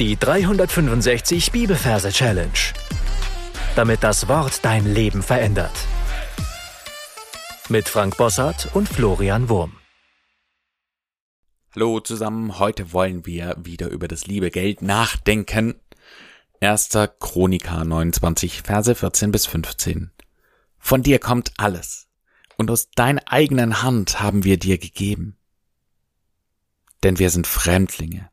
Die 365 Bibelverse Challenge. Damit das Wort dein Leben verändert. Mit Frank Bossart und Florian Wurm. Hallo zusammen, heute wollen wir wieder über das liebe Geld nachdenken. 1. Chronika 29, Verse 14 bis 15. Von dir kommt alles, und aus deiner eigenen Hand haben wir dir gegeben. Denn wir sind Fremdlinge.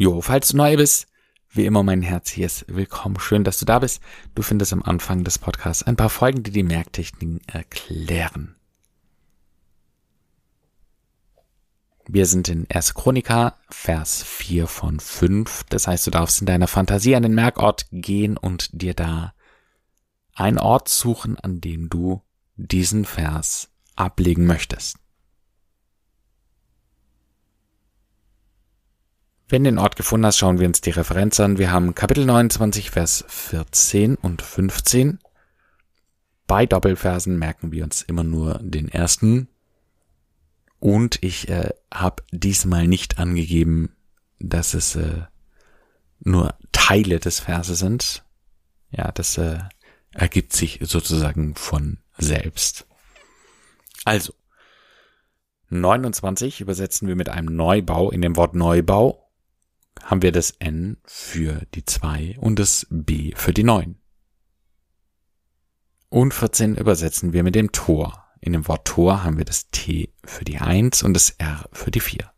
Jo, falls du neu bist, wie immer mein Herz hier ist willkommen. Schön, dass du da bist. Du findest am Anfang des Podcasts ein paar Folgen, die die Merktechniken erklären. Wir sind in 1. Chronika, Vers 4 von 5. Das heißt, du darfst in deiner Fantasie an den Merkort gehen und dir da einen Ort suchen, an dem du diesen Vers ablegen möchtest. Wenn du den Ort gefunden hast, schauen wir uns die Referenz an. Wir haben Kapitel 29, Vers 14 und 15. Bei Doppelversen merken wir uns immer nur den ersten. Und ich äh, habe diesmal nicht angegeben, dass es äh, nur Teile des Verses sind. Ja, das äh, ergibt sich sozusagen von selbst. Also, 29 übersetzen wir mit einem Neubau in dem Wort Neubau haben wir das N für die 2 und das B für die 9. Und 14 übersetzen wir mit dem Tor. In dem Wort Tor haben wir das T für die 1 und das R für die 4.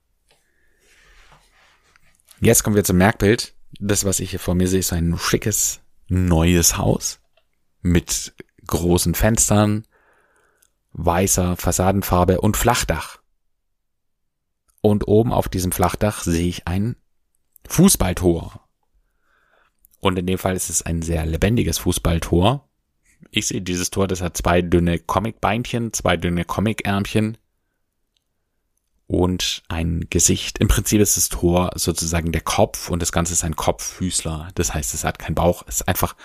Jetzt kommen wir zum Merkbild. Das, was ich hier vor mir sehe, ist ein schickes, neues Haus mit großen Fenstern, weißer Fassadenfarbe und Flachdach. Und oben auf diesem Flachdach sehe ich ein Fußballtor. Und in dem Fall ist es ein sehr lebendiges Fußballtor. Ich sehe dieses Tor, das hat zwei dünne Comicbeinchen, zwei dünne Comicärmchen und ein Gesicht. Im Prinzip ist das Tor sozusagen der Kopf und das Ganze ist ein Kopffüßler. Das heißt, es hat keinen Bauch. Es ist einfach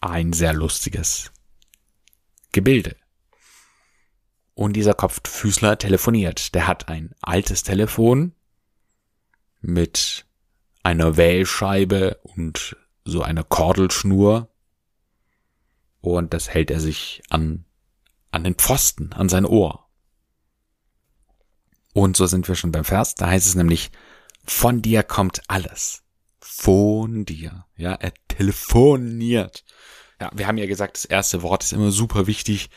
ein sehr lustiges Gebilde. Und dieser Kopffüßler telefoniert. Der hat ein altes Telefon, mit einer Wählscheibe und so einer Kordelschnur. Und das hält er sich an, an den Pfosten, an sein Ohr. Und so sind wir schon beim Vers. Da heißt es nämlich, von dir kommt alles. Von dir. Ja, er telefoniert. Ja, wir haben ja gesagt, das erste Wort ist immer super wichtig.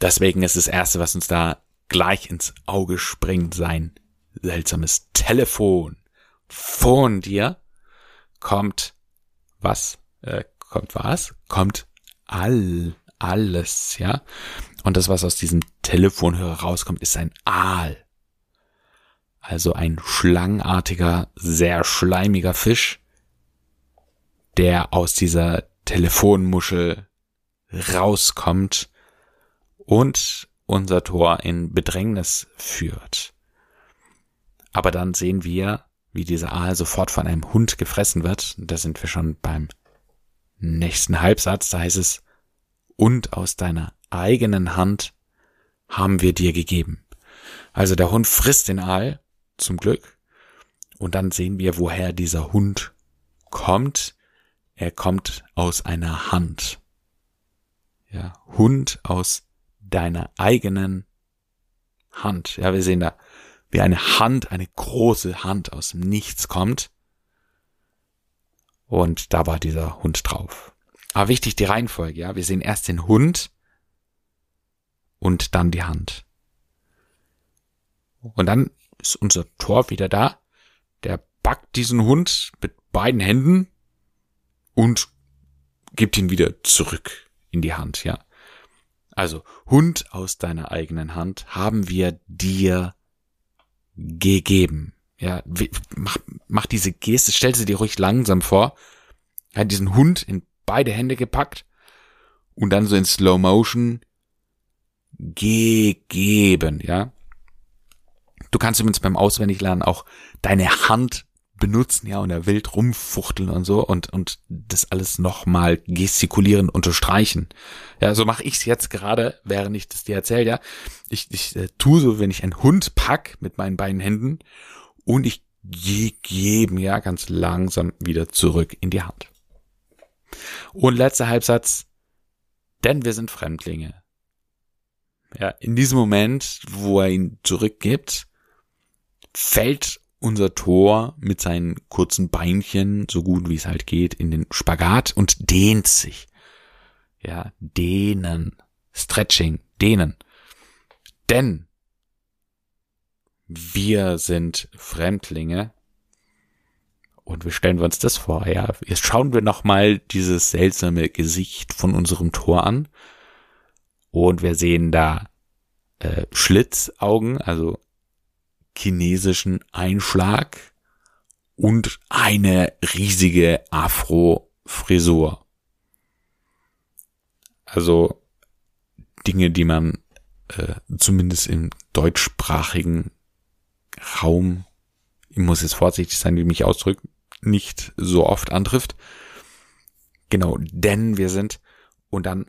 Deswegen ist das erste, was uns da gleich ins Auge springt, sein seltsames Telefon von dir kommt was? Äh, kommt was? Kommt all, alles, ja. Und das, was aus diesem Telefonhörer rauskommt, ist ein Aal. Also ein schlangenartiger, sehr schleimiger Fisch, der aus dieser Telefonmuschel rauskommt und unser Tor in Bedrängnis führt. Aber dann sehen wir, wie dieser Aal sofort von einem Hund gefressen wird. Da sind wir schon beim nächsten Halbsatz. Da heißt es, und aus deiner eigenen Hand haben wir dir gegeben. Also der Hund frisst den Aal, zum Glück. Und dann sehen wir, woher dieser Hund kommt. Er kommt aus einer Hand. Ja, Hund aus deiner eigenen Hand. Ja, wir sehen da wie eine Hand, eine große Hand aus dem Nichts kommt. Und da war dieser Hund drauf. Aber wichtig die Reihenfolge, ja. Wir sehen erst den Hund und dann die Hand. Und dann ist unser Tor wieder da. Der packt diesen Hund mit beiden Händen und gibt ihn wieder zurück in die Hand, ja. Also Hund aus deiner eigenen Hand haben wir dir gegeben. Ja, mach, mach diese Geste, stell sie dir ruhig langsam vor. Er hat diesen Hund in beide Hände gepackt und dann so in Slow Motion gegeben, ja. Du kannst übrigens beim Auswendiglernen auch deine Hand benutzen, ja, und er wild rumfuchteln und so und, und das alles nochmal gestikulieren, unterstreichen. Ja, so mache ich's jetzt gerade, während ich das dir erzähle, ja. Ich, ich äh, tue so, wenn ich einen Hund pack mit meinen beiden Händen und ich gebe ja ganz langsam wieder zurück in die Hand. Und letzter Halbsatz, denn wir sind Fremdlinge. Ja, in diesem Moment, wo er ihn zurückgibt, fällt unser Tor mit seinen kurzen Beinchen, so gut wie es halt geht, in den Spagat und dehnt sich. Ja, dehnen. Stretching, dehnen. Denn wir sind Fremdlinge und wie stellen wir uns das vor? Ja, jetzt schauen wir nochmal dieses seltsame Gesicht von unserem Tor an und wir sehen da äh, Schlitzaugen, also chinesischen Einschlag und eine riesige Afro-Frisur. Also Dinge, die man äh, zumindest im deutschsprachigen Raum, ich muss jetzt vorsichtig sein, wie ich mich ausdrücke, nicht so oft antrifft. Genau, denn wir sind und dann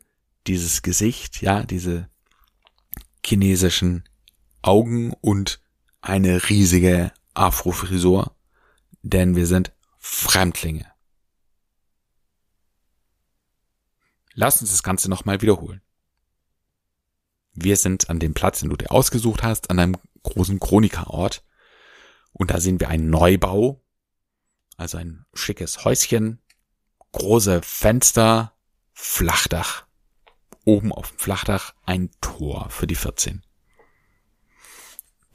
dieses Gesicht, ja, diese chinesischen Augen und eine riesige Afrofrisur, denn wir sind Fremdlinge. Lass uns das Ganze nochmal wiederholen. Wir sind an dem Platz, den du dir ausgesucht hast, an einem großen Chronikerort. Und da sehen wir einen Neubau, also ein schickes Häuschen, große Fenster, Flachdach. Oben auf dem Flachdach ein Tor für die 14.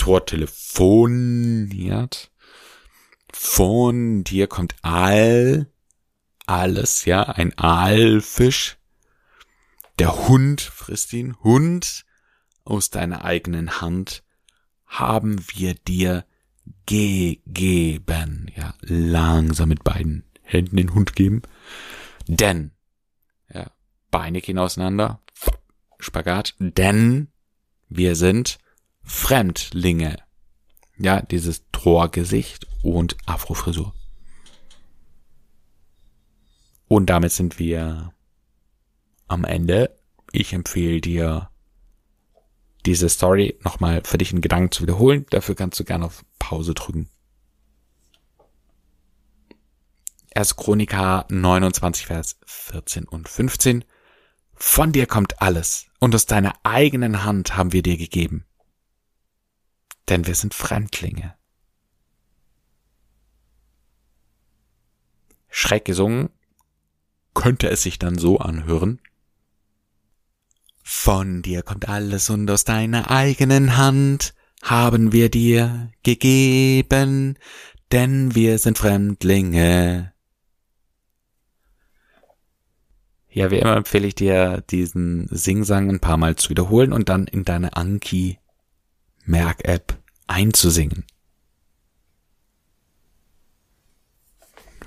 Tor telefoniert. Von dir kommt all, alles, ja, ein Aalfisch. Der Hund frisst ihn. Hund aus deiner eigenen Hand haben wir dir gegeben. Ja, langsam mit beiden Händen den Hund geben. Denn, ja, Beine gehen auseinander. Spagat. Denn wir sind Fremdlinge. Ja, dieses Torgesicht und Afrofrisur. Und damit sind wir am Ende. Ich empfehle dir, diese Story nochmal für dich in Gedanken zu wiederholen. Dafür kannst du gerne auf Pause drücken. Erst Chronika 29, Vers 14 und 15. Von dir kommt alles und aus deiner eigenen Hand haben wir dir gegeben denn wir sind Fremdlinge. Schreck gesungen, könnte es sich dann so anhören. Von dir kommt alles und aus deiner eigenen Hand haben wir dir gegeben, denn wir sind Fremdlinge. Ja, wie immer empfehle ich dir, diesen Singsang ein paar Mal zu wiederholen und dann in deine Anki Merk-App einzusingen.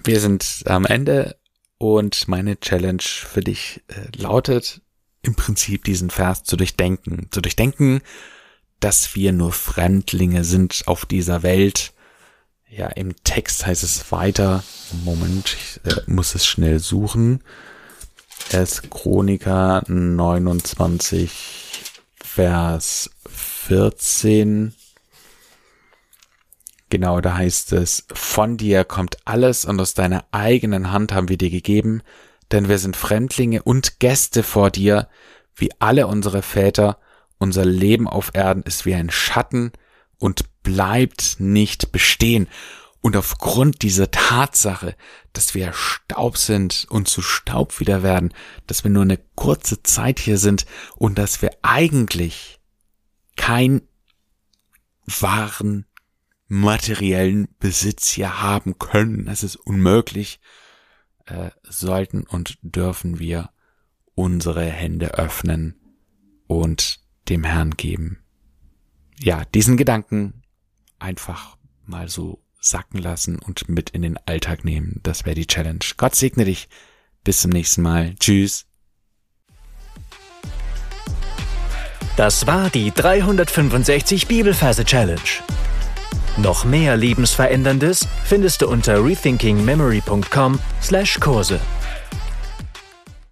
Wir sind am Ende und meine Challenge für dich äh, lautet im Prinzip diesen Vers zu durchdenken. Zu durchdenken, dass wir nur Fremdlinge sind auf dieser Welt. Ja, im Text heißt es weiter. Moment, ich äh, muss es schnell suchen. Es Chroniker 29, Vers 14. Genau, da heißt es, von dir kommt alles und aus deiner eigenen Hand haben wir dir gegeben, denn wir sind Fremdlinge und Gäste vor dir, wie alle unsere Väter, unser Leben auf Erden ist wie ein Schatten und bleibt nicht bestehen. Und aufgrund dieser Tatsache, dass wir Staub sind und zu Staub wieder werden, dass wir nur eine kurze Zeit hier sind und dass wir eigentlich kein wahren materiellen Besitz hier haben können. Es ist unmöglich. Äh, sollten und dürfen wir unsere Hände öffnen und dem Herrn geben. Ja, diesen Gedanken einfach mal so sacken lassen und mit in den Alltag nehmen. Das wäre die Challenge. Gott segne dich. Bis zum nächsten Mal. Tschüss. Das war die 365 Bibelferse Challenge. Noch mehr Lebensveränderndes findest du unter rethinkingmemory.com/Kurse.